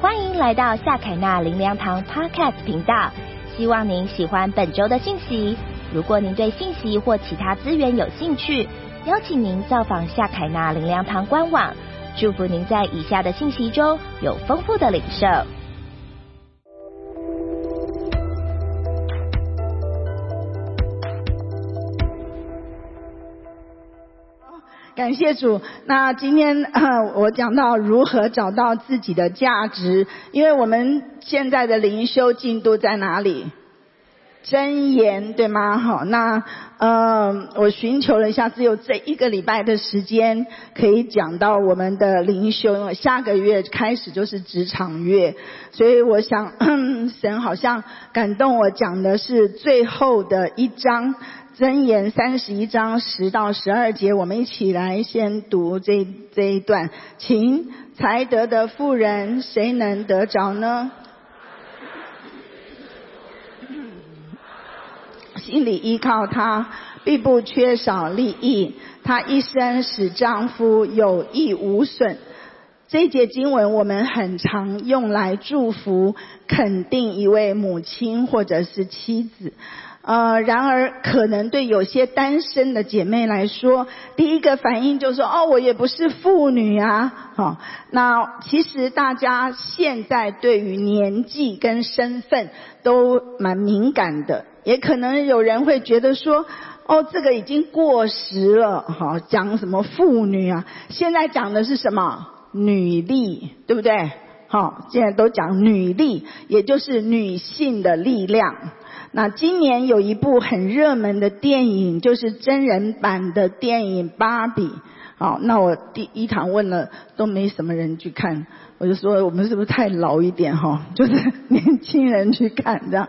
欢迎来到夏凯纳林良堂 Podcast 频道，希望您喜欢本周的信息。如果您对信息或其他资源有兴趣，邀请您造访夏凯纳林良堂官网。祝福您在以下的信息中有丰富的领受。感谢主。那今天 我讲到如何找到自己的价值，因为我们现在的灵修进度在哪里？真言对吗？好，那嗯，我寻求了一下，只有这一个礼拜的时间可以讲到我们的灵修，因为下个月开始就是职场月，所以我想 神好像感动我讲的是最后的一章。箴言三十一章十到十二节，我们一起来先读这这一段。请才得的妇人，谁能得着呢？心里依靠他，必不缺少利益。他一生使丈夫有益无损。这节经文我们很常用来祝福、肯定一位母亲或者是妻子。呃，然而可能对有些单身的姐妹来说，第一个反应就是说，哦，我也不是妇女啊，好，那其实大家现在对于年纪跟身份都蛮敏感的，也可能有人会觉得说，哦，这个已经过时了，好，讲什么妇女啊，现在讲的是什么女力，对不对？好，现在都讲女力，也就是女性的力量。那今年有一部很热门的电影，就是真人版的电影《芭比》。好，那我第一堂问了，都没什么人去看，我就说我们是不是太老一点哈？就是年轻人去看这样。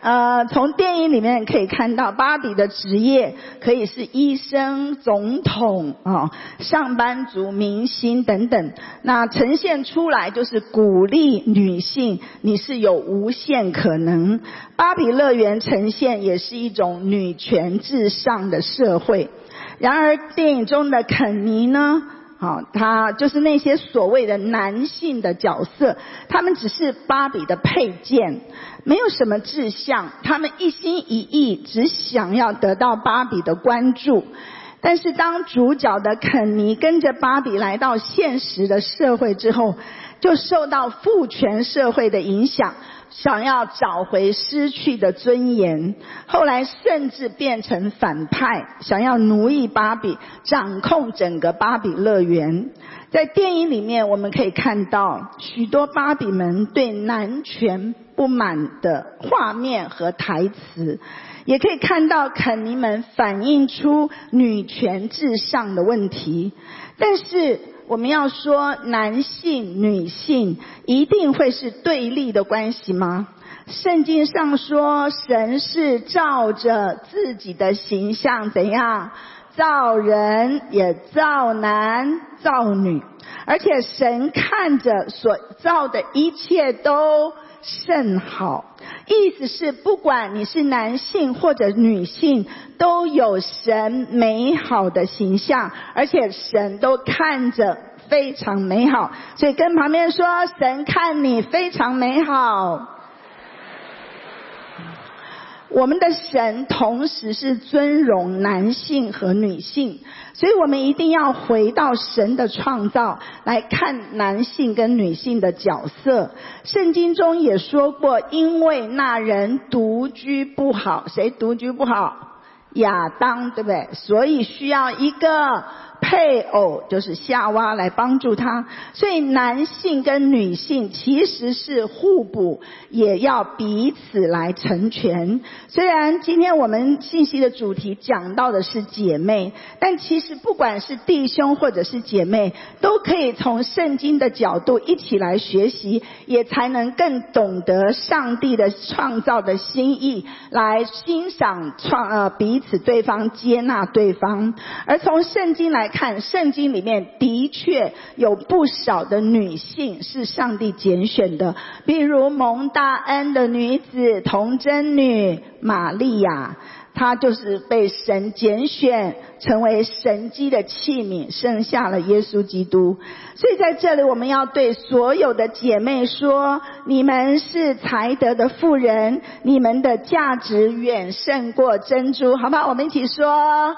呃，从电影里面可以看到，芭比的职业可以是医生、总统啊、上班族、明星等等。那呈现出来就是鼓励女性，你是有无限可能。芭比乐园呈现也是一种女权至上的社会。然而，电影中的肯尼呢？好，他就是那些所谓的男性的角色，他们只是芭比的配件，没有什么志向，他们一心一意只想要得到芭比的关注。但是当主角的肯尼跟着芭比来到现实的社会之后，就受到父权社会的影响。想要找回失去的尊严，后来甚至变成反派，想要奴役芭比，掌控整个芭比乐园。在电影里面，我们可以看到许多芭比们对男权不满的画面和台词，也可以看到肯尼们反映出女权至上的问题，但是。我们要说男性、女性一定会是对立的关系吗？圣经上说，神是照着自己的形象怎样造人，也造男造女，而且神看着所造的一切都甚好。意思是，不管你是男性或者女性，都有神美好的形象，而且神都看着非常美好。所以跟旁边说，神看你非常美好。我们的神同时是尊荣男性和女性，所以我们一定要回到神的创造来看男性跟女性的角色。圣经中也说过，因为那人独居不好，谁独居不好？亚当，对不对？所以需要一个。配偶就是夏娃来帮助他，所以男性跟女性其实是互补，也要彼此来成全。虽然今天我们信息的主题讲到的是姐妹，但其实不管是弟兄或者是姐妹，都可以从圣经的角度一起来学习，也才能更懂得上帝的创造的心意，来欣赏创呃彼此对方接纳对方，而从圣经来。看圣经里面的确有不少的女性是上帝拣选的，比如蒙大恩的女子童贞女玛利亚。她就是被神拣选，成为神机的器皿，生下了耶稣基督。所以在这里，我们要对所有的姐妹说：你们是才德的妇人，你们的价值远胜过珍珠，好不好？我们一起说：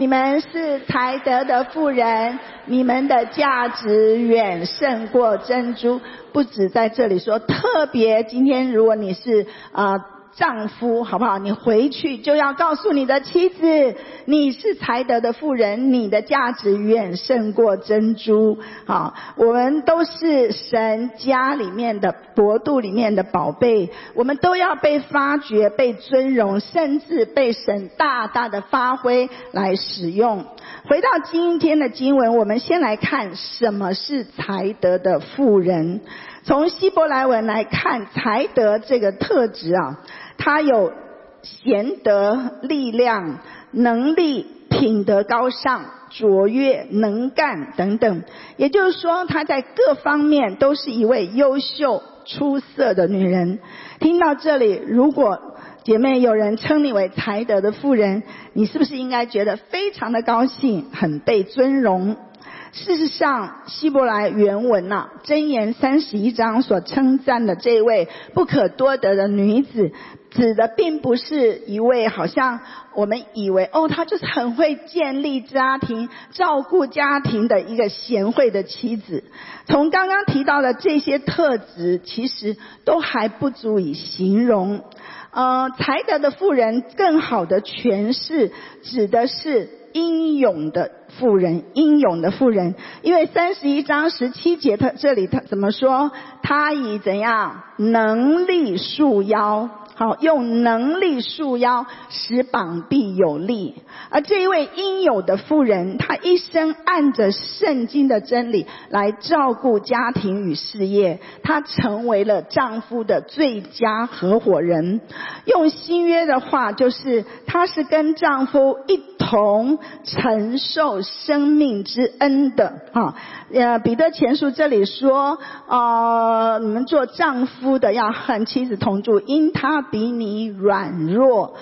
你们是才德的富人，你们的价值远胜过珍珠。不止在这里说，特别今天，如果你是啊。丈夫好不好？你回去就要告诉你的妻子，你是才德的妇人，你的价值远胜过珍珠。好，我们都是神家里面的国度里面的宝贝，我们都要被发掘、被尊荣，甚至被神大大的发挥来使用。回到今天的经文，我们先来看什么是才德的妇人。从希伯来文来看，才德这个特质啊，它有贤德、力量、能力、品德高尚、卓越、能干等等。也就是说，她在各方面都是一位优秀、出色的女人。听到这里，如果姐妹有人称你为才德的妇人，你是不是应该觉得非常的高兴，很被尊荣？事实上，希伯来原文呐，箴言三十一章所称赞的这位不可多得的女子，指的并不是一位好像我们以为哦，她就是很会建立家庭、照顾家庭的一个贤惠的妻子。从刚刚提到的这些特质，其实都还不足以形容。呃，才德的妇人，更好的诠释，指的是。英勇的妇人，英勇的妇人，因为三十一章十七节，他这里他怎么说？他以怎样能力束腰？好，用能力束腰，使膀臂有力。而这一位应有的妇人，她一生按着圣经的真理来照顾家庭与事业，她成为了丈夫的最佳合伙人。用新约的话，就是她是跟丈夫一同承受生命之恩的。哈，呃，彼得前书这里说，呃，你们做丈夫的要和妻子同住，因他。比你软弱，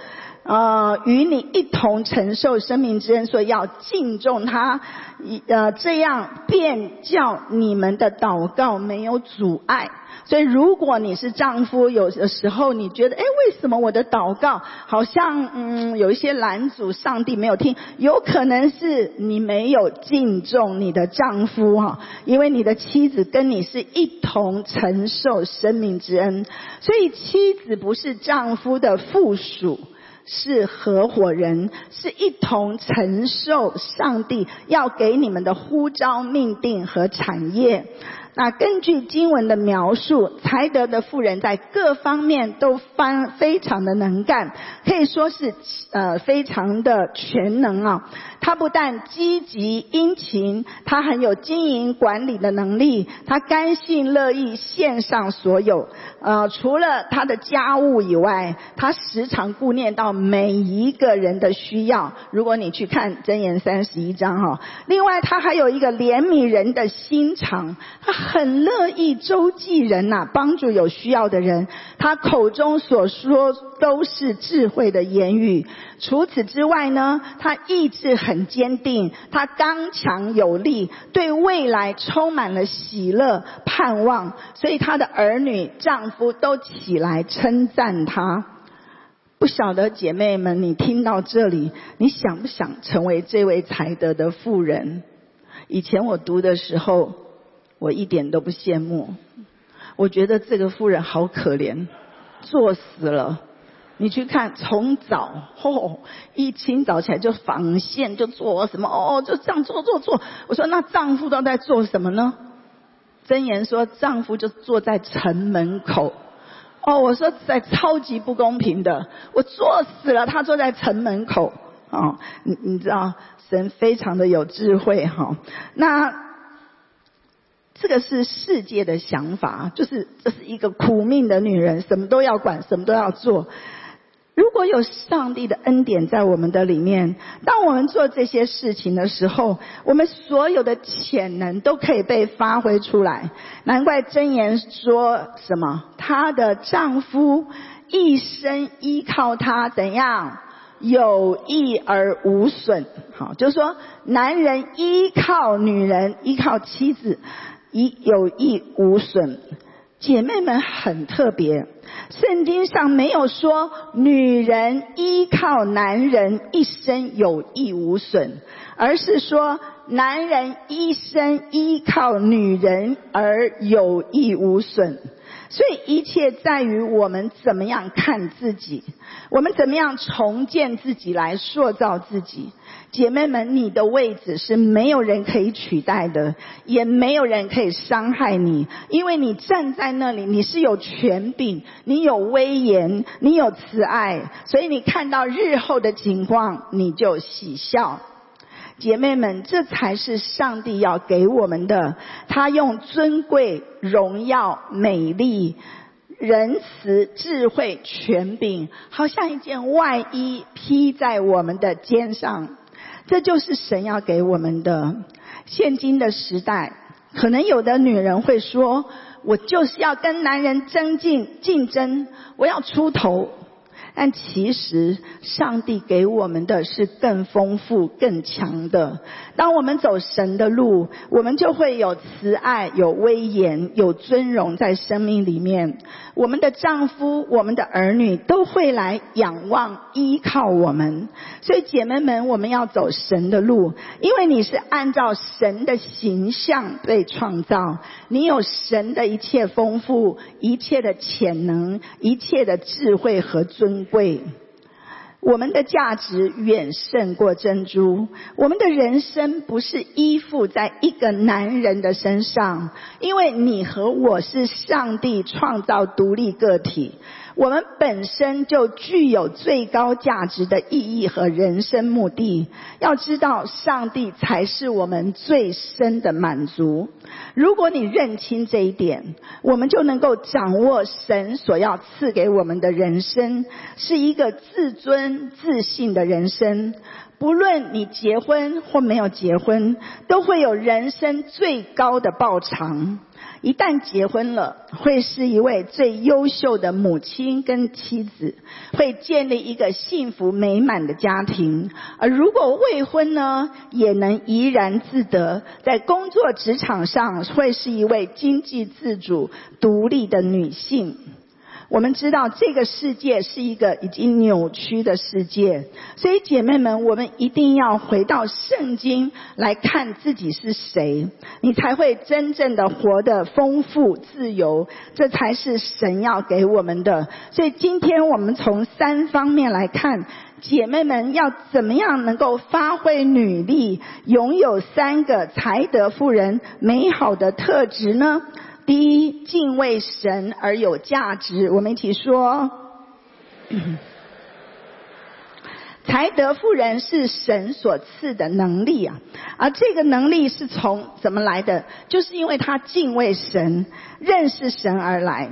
呃，与你一同承受生命之恩，所以要敬重他，呃，这样便叫你们的祷告没有阻碍。所以，如果你是丈夫，有的时候你觉得，哎，为什么我的祷告好像嗯有一些拦阻，上帝没有听？有可能是你没有敬重你的丈夫哈，因为你的妻子跟你是一同承受生命之恩，所以妻子不是丈夫的附属，是合伙人，是一同承受上帝要给你们的呼召、命定和产业。那根据经文的描述，才德的富人在各方面都翻非常的能干，可以说是呃非常的全能啊。他不但积极殷勤，他很有经营管理的能力，他甘心乐意献上所有。呃，除了他的家务以外，他时常顾念到每一个人的需要。如果你去看箴言三十一章哈，另外他还有一个怜悯人的心肠，他。很乐意周济人呐，帮助有需要的人。他口中所说都是智慧的言语。除此之外呢，他意志很坚定，他刚强有力，对未来充满了喜乐盼望。所以他的儿女、丈夫都起来称赞他。不晓得姐妹们，你听到这里，你想不想成为这位才德的妇人？以前我读的时候。我一点都不羡慕，我觉得这个妇人好可怜，作死了。你去看，从早哦，一清早起来就纺线，就做什么哦，就这样做做做。我说那丈夫都在做什么呢？真言说丈夫就坐在城门口。哦，我说在超级不公平的，我坐死了，他坐在城门口。哦，你你知道神非常的有智慧哈，那。这个是世界的想法，就是这是一个苦命的女人，什么都要管，什么都要做。如果有上帝的恩典在我们的里面，当我们做这些事情的时候，我们所有的潜能都可以被发挥出来。难怪箴言说什么，她的丈夫一生依靠她，怎样有益而无损。好，就是说，男人依靠女人，依靠妻子，以有益无损。姐妹们很特别，圣经上没有说女人依靠男人一生有益无损，而是说男人一生依靠女人而有益无损。所以一切在于我们怎么样看自己，我们怎么样重建自己来塑造自己。姐妹们，你的位置是没有人可以取代的，也没有人可以伤害你，因为你站在那里，你是有权柄，你有威严，你有慈爱，所以你看到日后的情况，你就喜笑。姐妹们，这才是上帝要给我们的。他用尊贵、荣耀、美丽、仁慈、智慧、权柄，好像一件外衣披在我们的肩上。这就是神要给我们的。现今的时代，可能有的女人会说：“我就是要跟男人争竞竞争，我要出头。”但其实，上帝给我们的是更丰富、更强的。当我们走神的路，我们就会有慈爱、有威严、有尊荣在生命里面。我们的丈夫、我们的儿女都会来仰望、依靠我们。所以，姐妹们，我们要走神的路，因为你是按照神的形象被创造，你有神的一切丰富、一切的潜能、一切的智慧和尊。贵，我们的价值远胜过珍珠。我们的人生不是依附在一个男人的身上，因为你和我是上帝创造独立个体。我们本身就具有最高价值的意义和人生目的。要知道，上帝才是我们最深的满足。如果你认清这一点，我们就能够掌握神所要赐给我们的人生，是一个自尊自信的人生。不论你结婚或没有结婚，都会有人生最高的报偿。一旦结婚了，会是一位最优秀的母亲跟妻子，会建立一个幸福美满的家庭；而如果未婚呢，也能怡然自得，在工作职场上会是一位经济自主、独立的女性。我们知道这个世界是一个已经扭曲的世界，所以姐妹们，我们一定要回到圣经来看自己是谁，你才会真正的活得丰富自由，这才是神要给我们的。所以今天我们从三方面来看，姐妹们要怎么样能够发挥女力，拥有三个才德妇人美好的特质呢？第一，敬畏神而有价值。我们一起说，才德妇人是神所赐的能力啊，而这个能力是从怎么来的？就是因为他敬畏神、认识神而来。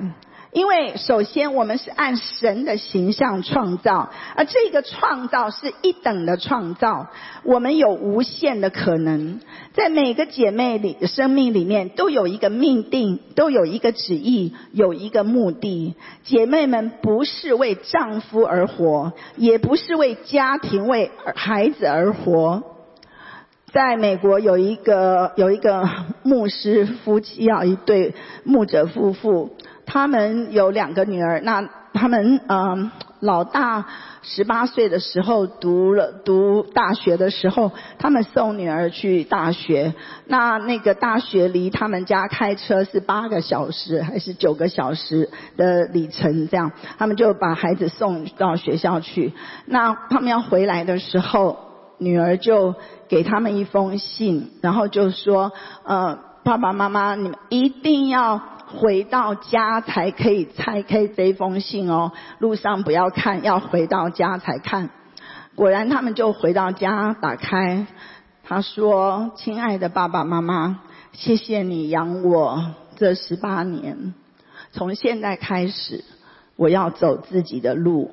因为首先我们是按神的形象创造，而这个创造是一等的创造，我们有无限的可能，在每个姐妹里生命里面都有一个命定，都有一个旨意，有一个目的。姐妹们不是为丈夫而活，也不是为家庭、为孩子而活。在美国有一个有一个牧师夫妻啊，一对牧者夫妇。他们有两个女儿，那他们嗯，老大十八岁的时候读了读大学的时候，他们送女儿去大学。那那个大学离他们家开车是八个小时还是九个小时的里程？这样，他们就把孩子送到学校去。那他们要回来的时候，女儿就给他们一封信，然后就说：“呃，爸爸妈妈，你们一定要。”回到家才可以拆开这封信哦，路上不要看，要回到家才看。果然，他们就回到家，打开。他说：“亲爱的爸爸妈妈，谢谢你养我这十八年。从现在开始，我要走自己的路，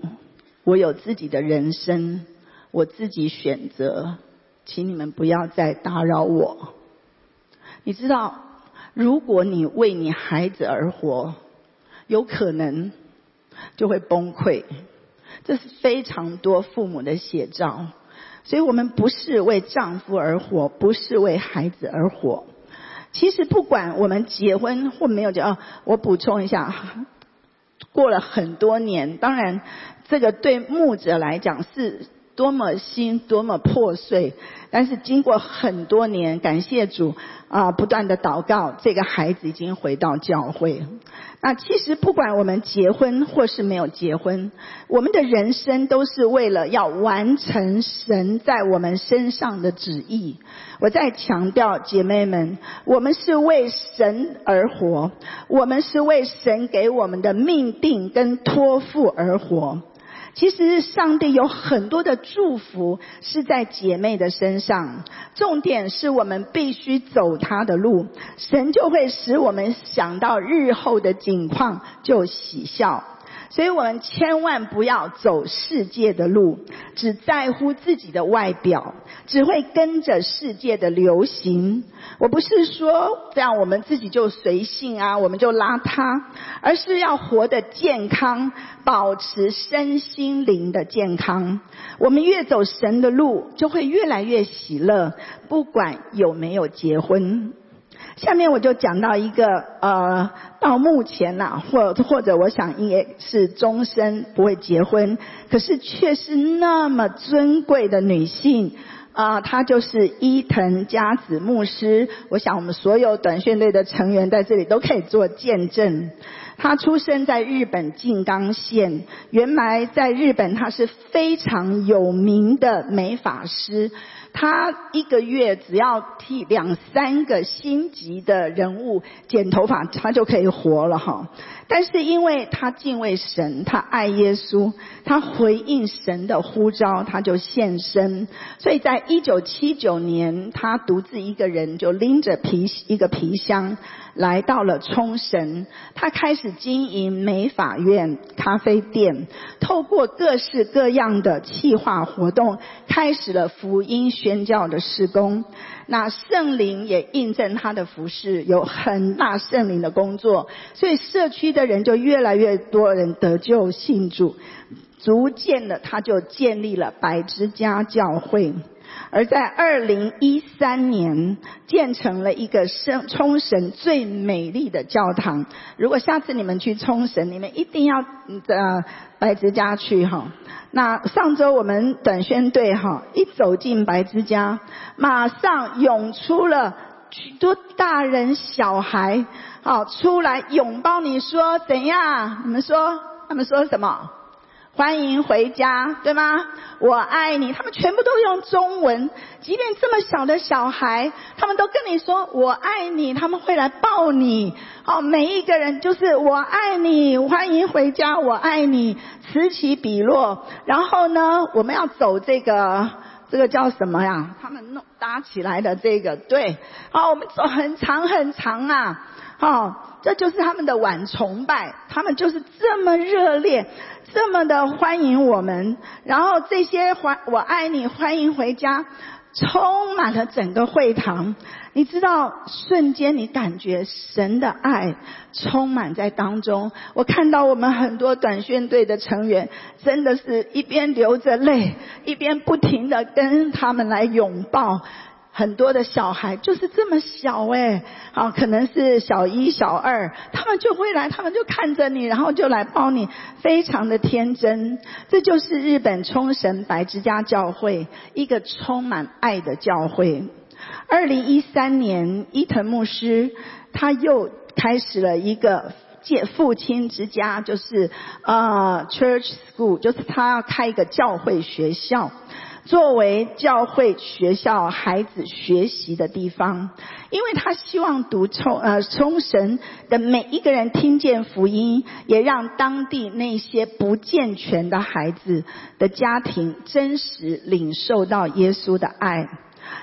我有自己的人生，我自己选择，请你们不要再打扰我。你知道？”如果你为你孩子而活，有可能就会崩溃，这是非常多父母的写照。所以我们不是为丈夫而活，不是为孩子而活。其实不管我们结婚或没有结，哦，我补充一下，过了很多年，当然这个对牧者来讲是。多么心多么破碎，但是经过很多年，感谢主啊，不断的祷告，这个孩子已经回到教会。那其实不管我们结婚或是没有结婚，我们的人生都是为了要完成神在我们身上的旨意。我再强调，姐妹们，我们是为神而活，我们是为神给我们的命定跟托付而活。其实上帝有很多的祝福是在姐妹的身上，重点是我们必须走他的路，神就会使我们想到日后的景况就喜笑。所以我们千万不要走世界的路，只在乎自己的外表，只会跟着世界的流行。我不是说这样我们自己就随性啊，我们就邋遢，而是要活得健康，保持身心灵的健康。我们越走神的路，就会越来越喜乐，不管有没有结婚。下面我就讲到一个呃，到目前呐，或或者我想应该是终身不会结婚，可是却是那么尊贵的女性啊，他就是伊藤佳子牧师。我想我们所有短宣队的成员在这里都可以做见证。他出生在日本静冈县，原来在日本他是非常有名的美发师。他一个月只要替两三个星级的人物剪头发，他就可以活了哈。但是因为他敬畏神，他爱耶稣，他回应神的呼召，他就献身。所以在一九七九年，他独自一个人就拎着皮一个皮箱。来到了冲绳，他开始经营美法院、咖啡店，透过各式各样的企划活动，开始了福音宣教的施工。那圣灵也印证他的服饰有很大圣灵的工作，所以社区的人就越来越多人得救信主，逐渐的他就建立了百之家教会。而在二零一三年建成了一个圣冲绳最美丽的教堂。如果下次你们去冲绳，你们一定要呃白之家去哈。那上周我们短宣队哈一走进白之家，马上涌出了许多大人小孩，好出来拥抱你说怎样？你们说他们说什么？欢迎回家，对吗？我爱你。他们全部都用中文，即便这么小的小孩，他们都跟你说我爱你。他们会来抱你。哦，每一个人就是我爱你，欢迎回家，我爱你，此起彼落。然后呢，我们要走这个，这个叫什么呀？他们弄搭起来的这个，对。好，我们走很长很长啊。哦，这就是他们的晚崇拜，他们就是这么热烈。这么的欢迎我们，然后这些欢我爱你欢迎回家，充满了整个会堂。你知道，瞬间你感觉神的爱充满在当中。我看到我们很多短宣队的成员，真的是一边流着泪，一边不停的跟他们来拥抱。很多的小孩就是这么小哎，好，可能是小一、小二，他们就会来，他们就看着你，然后就来抱你，非常的天真。这就是日本冲绳白之家教会一个充满爱的教会。二零一三年，伊藤牧师他又开始了一个借父亲之家，就是啊，church school，就是他要开一个教会学校。作为教会学校孩子学习的地方，因为他希望读冲呃冲绳的每一个人听见福音，也让当地那些不健全的孩子的家庭真实领受到耶稣的爱。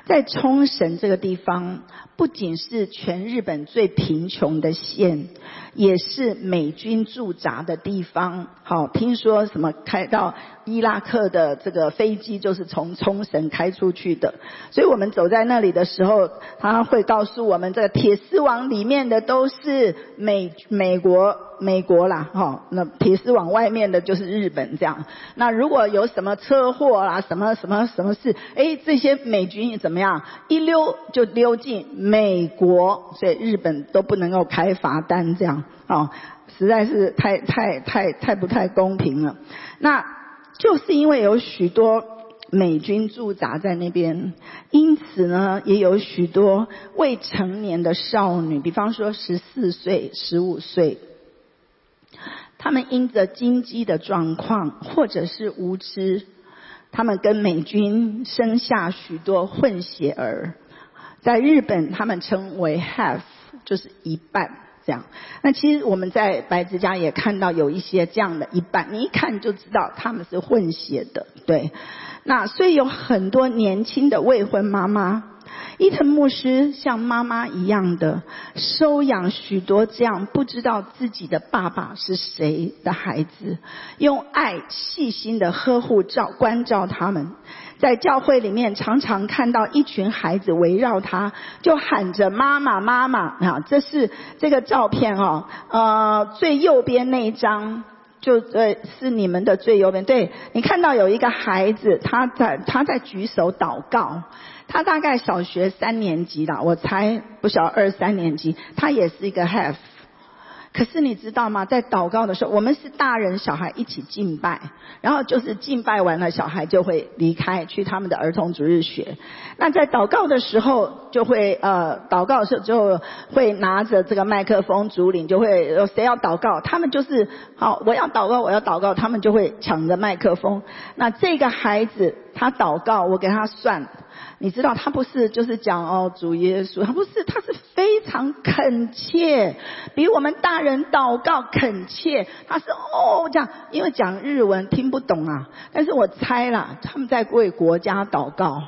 在冲绳这个地方，不仅是全日本最贫穷的县，也是美军驻扎的地方。好，听说什么开到伊拉克的这个飞机就是从冲绳开出去的，所以我们走在那里的时候，他会告诉我们，这个铁丝网里面的都是美美国美国啦，哈，那铁丝网外面的就是日本这样。那如果有什么车祸啦，什么什么什么事，哎，这些美军怎么样？一溜就溜进。美国，所以日本都不能够开罚单，这样哦，实在是太太太太不太公平了。那就是因为有许多美军驻扎在那边，因此呢，也有许多未成年的少女，比方说十四岁、十五岁，他们因着经济的状况或者是无知，他们跟美军生下许多混血儿。在日本，他们称为 half，就是一半这样。那其实我们在白之家也看到有一些这样的一半，你一看就知道他们是混血的，对。那所以有很多年轻的未婚妈妈。伊藤牧师像妈妈一样的收养许多这样不知道自己的爸爸是谁的孩子，用爱细心的呵护照关照他们，在教会里面常常看到一群孩子围绕他，就喊着妈妈妈妈啊！这是这个照片哦，呃，最右边那一张就呃是你们的最右边，对你看到有一个孩子他在他在举手祷告。他大概小学三年级啦，我猜不小二三年级，他也是一个 have。可是你知道吗？在祷告的时候，我们是大人小孩一起敬拜，然后就是敬拜完了，小孩就会离开去他们的儿童主日学。那在祷告的时候，就会呃祷告的时候就会拿着这个麦克风，主领就会谁要祷告，他们就是好，我要祷告，我要祷告，他们就会抢着麦克风。那这个孩子他祷告，我给他算。你知道他不是就是讲哦主耶稣，他不是，他是非常恳切，比我们大人祷告恳切。他是哦这样，因为讲日文听不懂啊，但是我猜啦，他们在为国家祷告，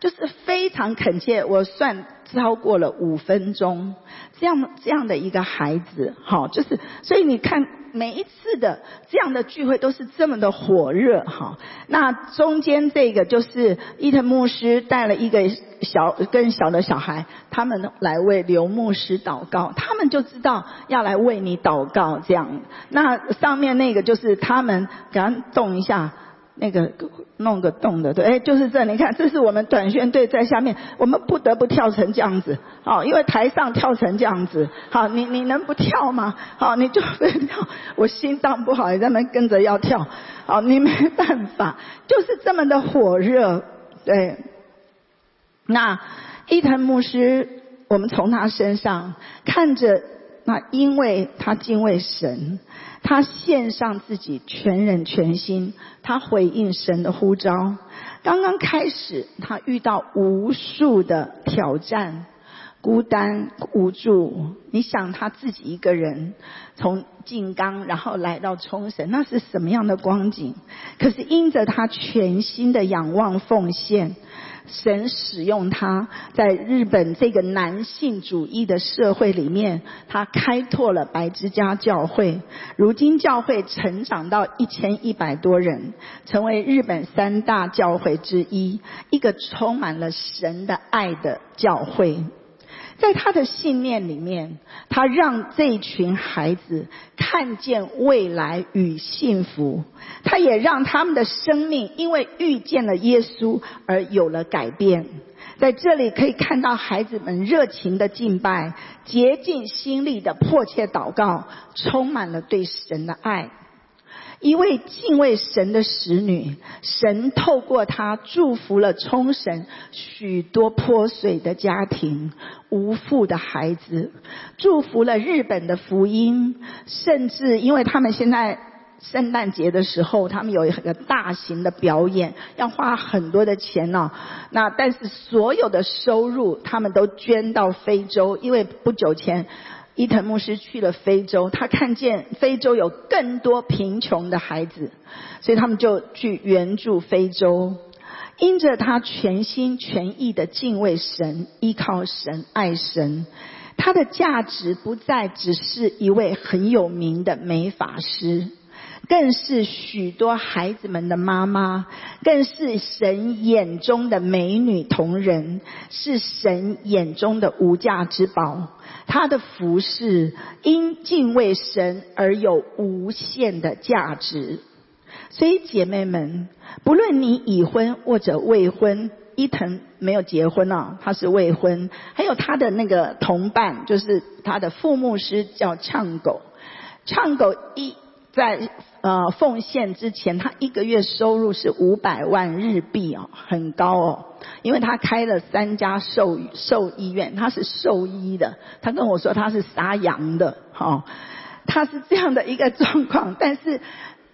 就是非常恳切。我算超过了五分钟，这样这样的一个孩子，好，就是所以你看。每一次的这样的聚会都是这么的火热哈，那中间这个就是伊藤牧师带了一个小更小的小孩，他们来为刘牧师祷告，他们就知道要来为你祷告这样。那上面那个就是他们，给他动一下。那个弄个洞的，对，哎，就是这，你看，这是我们短宣队在下面，我们不得不跳成这样子，好，因为台上跳成这样子，好，你你能不跳吗？好，你就非跳，我心脏不好，也在那跟着要跳，好，你没办法，就是这么的火热，对。那伊藤牧师，我们从他身上看着，那因为他敬畏神。他献上自己全人全心，他回应神的呼召。刚刚开始，他遇到无数的挑战，孤单无助。你想他自己一个人从静冈，然后来到冲绳，那是什么样的光景？可是因着他全心的仰望奉献。神使用他，在日本这个男性主义的社会里面，他开拓了白之家教会。如今教会成长到一千一百多人，成为日本三大教会之一，一个充满了神的爱的教会。在他的信念里面，他让这群孩子看见未来与幸福。他也让他们的生命因为遇见了耶稣而有了改变。在这里可以看到孩子们热情的敬拜，竭尽心力的迫切祷告，充满了对神的爱。一位敬畏神的使女，神透过她祝福了冲绳许多泼水的家庭、无父的孩子，祝福了日本的福音，甚至因为他们现在圣诞节的时候，他们有一个大型的表演，要花很多的钱呢。那但是所有的收入，他们都捐到非洲，因为不久前。伊藤牧师去了非洲，他看见非洲有更多贫穷的孩子，所以他们就去援助非洲。因着他全心全意的敬畏神、依靠神、爱神，他的价值不再只是一位很有名的美法师。更是许多孩子们的妈妈，更是神眼中的美女同人，是神眼中的无价之宝。她的服饰因敬畏神而有无限的价值。所以姐妹们，不论你已婚或者未婚，伊藤没有结婚啊，他是未婚。还有他的那个同伴，就是他的副牧师叫唱狗，唱狗一。在呃奉献之前，他一个月收入是五百万日币哦，很高哦。因为他开了三家兽兽医院，他是兽医的。他跟我说他是杀羊的，哈，他是这样的一个状况。但是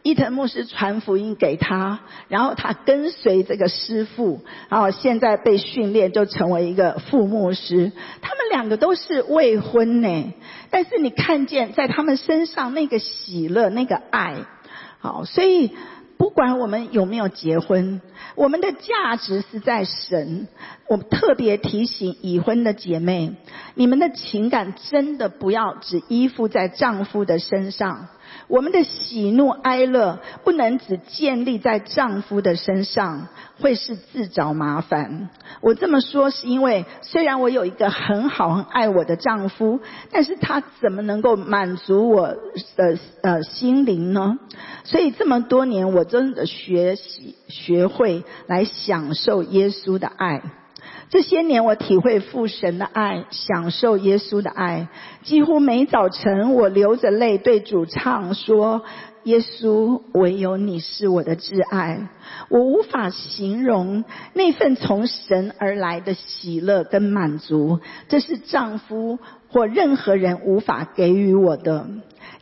伊藤牧师传福音给他，然后他跟随这个师傅，然后现在被训练就成为一个副牧师。他们两个都是未婚呢。但是你看见在他们身上那个喜乐、那个爱，好，所以不管我们有没有结婚，我们的价值是在神。我特别提醒已婚的姐妹，你们的情感真的不要只依附在丈夫的身上。我们的喜怒哀乐不能只建立在丈夫的身上，会是自找麻烦。我这么说是因为，虽然我有一个很好很爱我的丈夫，但是他怎么能够满足我的呃心灵呢？所以这么多年，我真的学习学会来享受耶稣的爱。这些年，我体会父神的爱，享受耶稣的爱。几乎每早晨，我流着泪对主唱说：“耶稣，唯有你是我的挚爱。”我无法形容那份从神而来的喜乐跟满足，这是丈夫或任何人无法给予我的。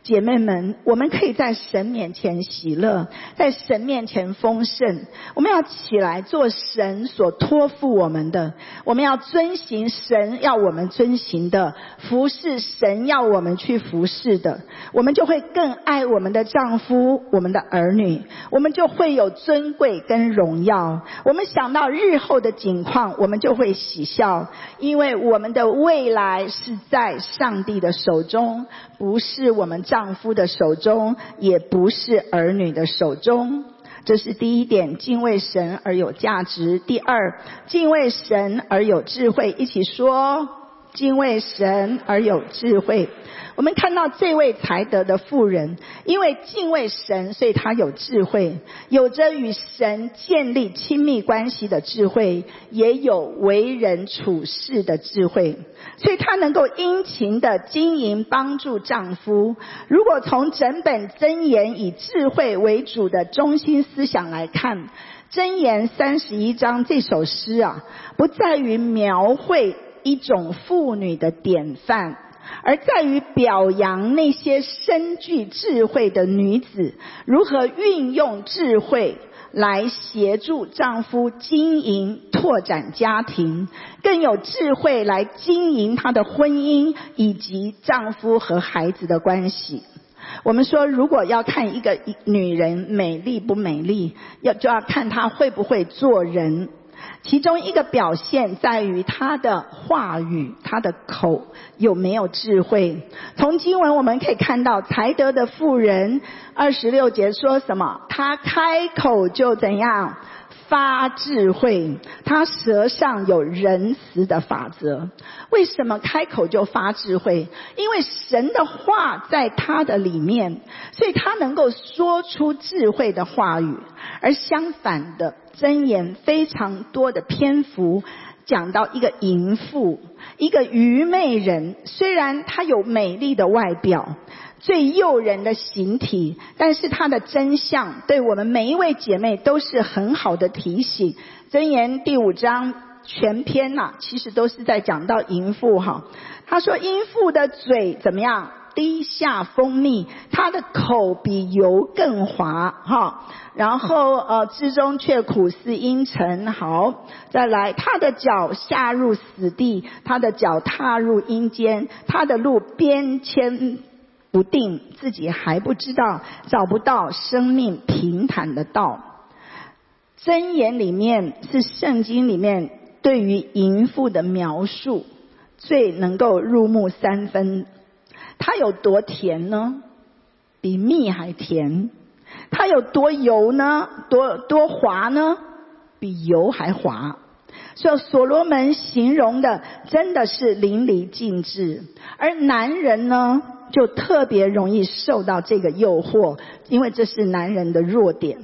姐妹们，我们可以在神面前喜乐，在神面前丰盛。我们要起来做神所托付我们的，我们要遵行神要我们遵行的，服侍神要我们去服侍的。我们就会更爱我们的丈夫、我们的儿女，我们就会有尊贵跟荣耀。我们想到日后的景况，我们就会喜笑，因为我们的未来是在上帝的手中，不是我们。丈夫的手中，也不是儿女的手中，这是第一点，敬畏神而有价值。第二，敬畏神而有智慧。一起说，敬畏神而有智慧。我们看到这位才德的妇人，因为敬畏神，所以她有智慧，有着与神建立亲密关系的智慧，也有为人处事的智慧，所以她能够殷勤的经营，帮助丈夫。如果从整本箴言以智慧为主的中心思想来看，箴言三十一章这首诗啊，不在于描绘一种妇女的典范。而在于表扬那些深具智慧的女子，如何运用智慧来协助丈夫经营、拓展家庭，更有智慧来经营她的婚姻以及丈夫和孩子的关系。我们说，如果要看一个女人美丽不美丽，要就要看她会不会做人。其中一个表现在于他的话语，他的口有没有智慧。从经文我们可以看到，才德的妇人二十六节说什么？他开口就怎样发智慧？他舌上有仁慈的法则。为什么开口就发智慧？因为神的话在他的里面，所以他能够说出智慧的话语。而相反的。箴言非常多的篇幅讲到一个淫妇，一个愚昧人。虽然他有美丽的外表，最诱人的形体，但是它的真相对我们每一位姐妹都是很好的提醒。箴言第五章全篇呐，其实都是在讲到淫妇哈。他说淫妇的嘴怎么样？滴下蜂蜜，他的口比油更滑，哈，然后呃，之中却苦似阴沉。好，再来，他的脚下入死地，他的脚踏入阴间，他的路边迁不定，自己还不知道，找不到生命平坦的道。箴言里面是圣经里面对于淫妇的描述最能够入木三分。它有多甜呢？比蜜还甜。它有多油呢？多多滑呢？比油还滑。所以所罗门形容的真的是淋漓尽致，而男人呢，就特别容易受到这个诱惑，因为这是男人的弱点。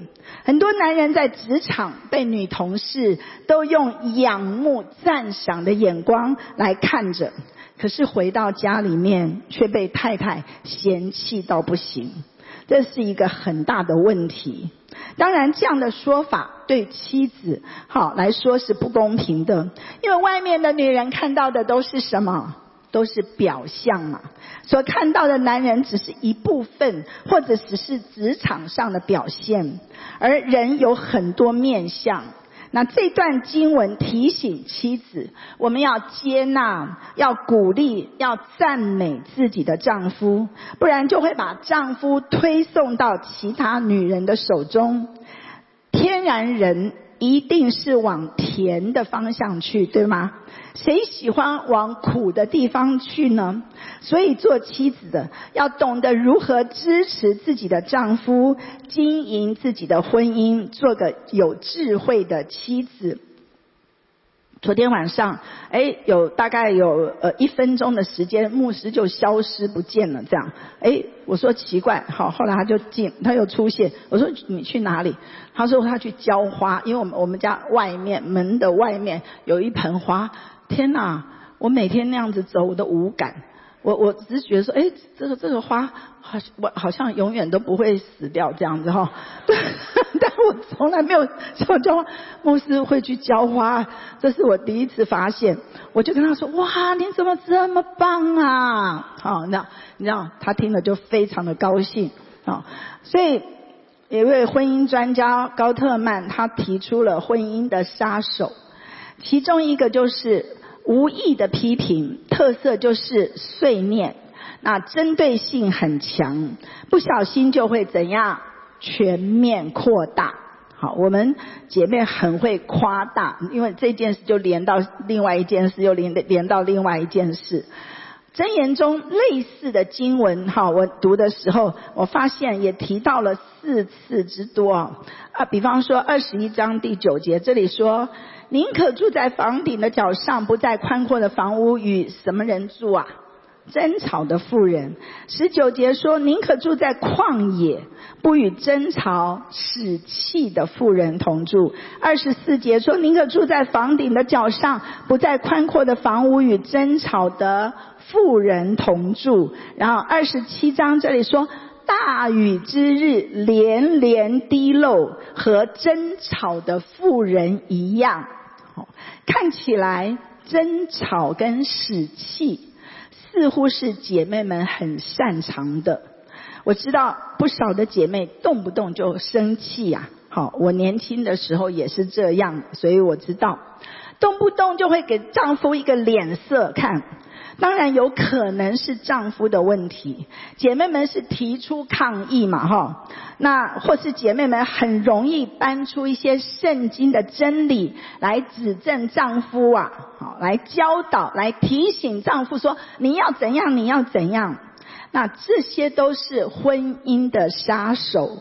很多男人在职场被女同事都用仰慕、赞赏的眼光来看着，可是回到家里面却被太太嫌弃到不行，这是一个很大的问题。当然，这样的说法对妻子好来说是不公平的，因为外面的女人看到的都是什么？都是表象嘛。所看到的男人只是一部分，或者只是职场上的表现，而人有很多面相。那这段经文提醒妻子，我们要接纳、要鼓励、要赞美自己的丈夫，不然就会把丈夫推送到其他女人的手中。天然人。一定是往甜的方向去，对吗？谁喜欢往苦的地方去呢？所以做妻子的要懂得如何支持自己的丈夫，经营自己的婚姻，做个有智慧的妻子。昨天晚上，哎，有大概有呃一分钟的时间，牧师就消失不见了。这样，哎，我说奇怪，好，后来他就进，他又出现。我说你去哪里？他说他去浇花，因为我们我们家外面门的外面有一盆花。天哪，我每天那样子走我都无感。我我只是觉得说，哎，这个这个花好像，我好像永远都不会死掉这样子哈。但我从来没有说浇牧师会去浇花，这是我第一次发现。我就跟他说，哇，你怎么这么棒啊？好，那你知道他听了就非常的高兴啊。所以一位婚姻专家高特曼他提出了婚姻的杀手，其中一个就是。无意的批评特色就是碎念，那针对性很强，不小心就会怎样全面扩大。好，我们姐妹很会夸大，因为这件事就连到另外一件事，又连连到另外一件事。真言中类似的经文，哈，我读的时候，我发现也提到了四次之多啊。比方说二十一章第九节，这里说。宁可住在房顶的角上，不在宽阔的房屋与什么人住啊？争吵的妇人。十九节说，宁可住在旷野，不与争吵使气的妇人同住。二十四节说，宁可住在房顶的角上，不在宽阔的房屋与争吵的妇人同住。然后二十七章这里说。大雨之日，连连滴漏，和争吵的妇人一样。看起来争吵跟使气，似乎是姐妹们很擅长的。我知道不少的姐妹动不动就生气呀。好，我年轻的时候也是这样，所以我知道，动不动就会给丈夫一个脸色看。当然有可能是丈夫的问题，姐妹们是提出抗议嘛，哈，那或是姐妹们很容易搬出一些圣经的真理来指证丈夫啊，好，来教导、来提醒丈夫说你要怎样，你要怎样，那这些都是婚姻的杀手。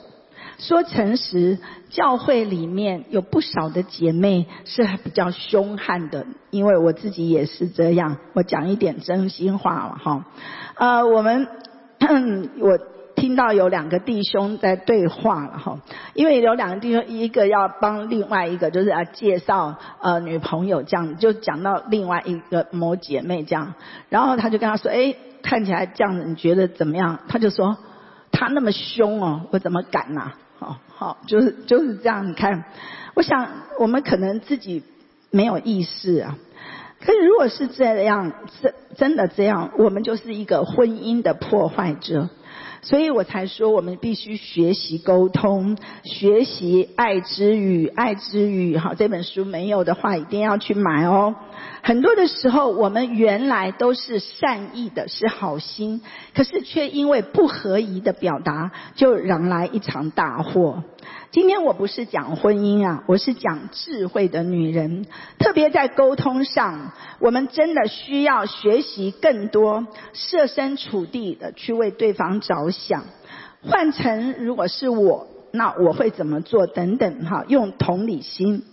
说诚实，教会里面有不少的姐妹是比较凶悍的，因为我自己也是这样。我讲一点真心话了哈。呃，我们 我听到有两个弟兄在对话了哈，因为有两个弟兄，一个要帮另外一个就是要介绍呃女朋友这样，就讲到另外一个某姐妹这样，然后他就跟他说：“哎，看起来这样子，你觉得怎么样？”他就说：“他那么凶哦，我怎么敢呐？”好好，就是就是这样。你看，我想我们可能自己没有意识啊。可是如果是这样，真真的这样，我们就是一个婚姻的破坏者。所以我才说，我们必须学习沟通，学习爱之语，爱之语。好，这本书没有的话，一定要去买哦。很多的时候，我们原来都是善意的，是好心，可是却因为不合宜的表达，就惹来一场大祸。今天我不是讲婚姻啊，我是讲智慧的女人。特别在沟通上，我们真的需要学习更多，设身处地的去为对方着想。换成如果是我，那我会怎么做？等等，哈，用同理心。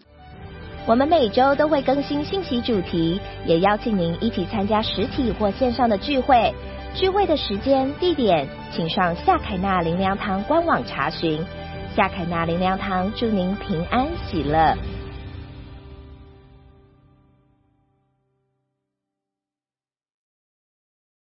我们每周都会更新信息主题，也邀请您一起参加实体或线上的聚会。聚会的时间、地点，请上夏凯纳林良堂官网查询。夏凯纳林良堂祝您平安喜乐。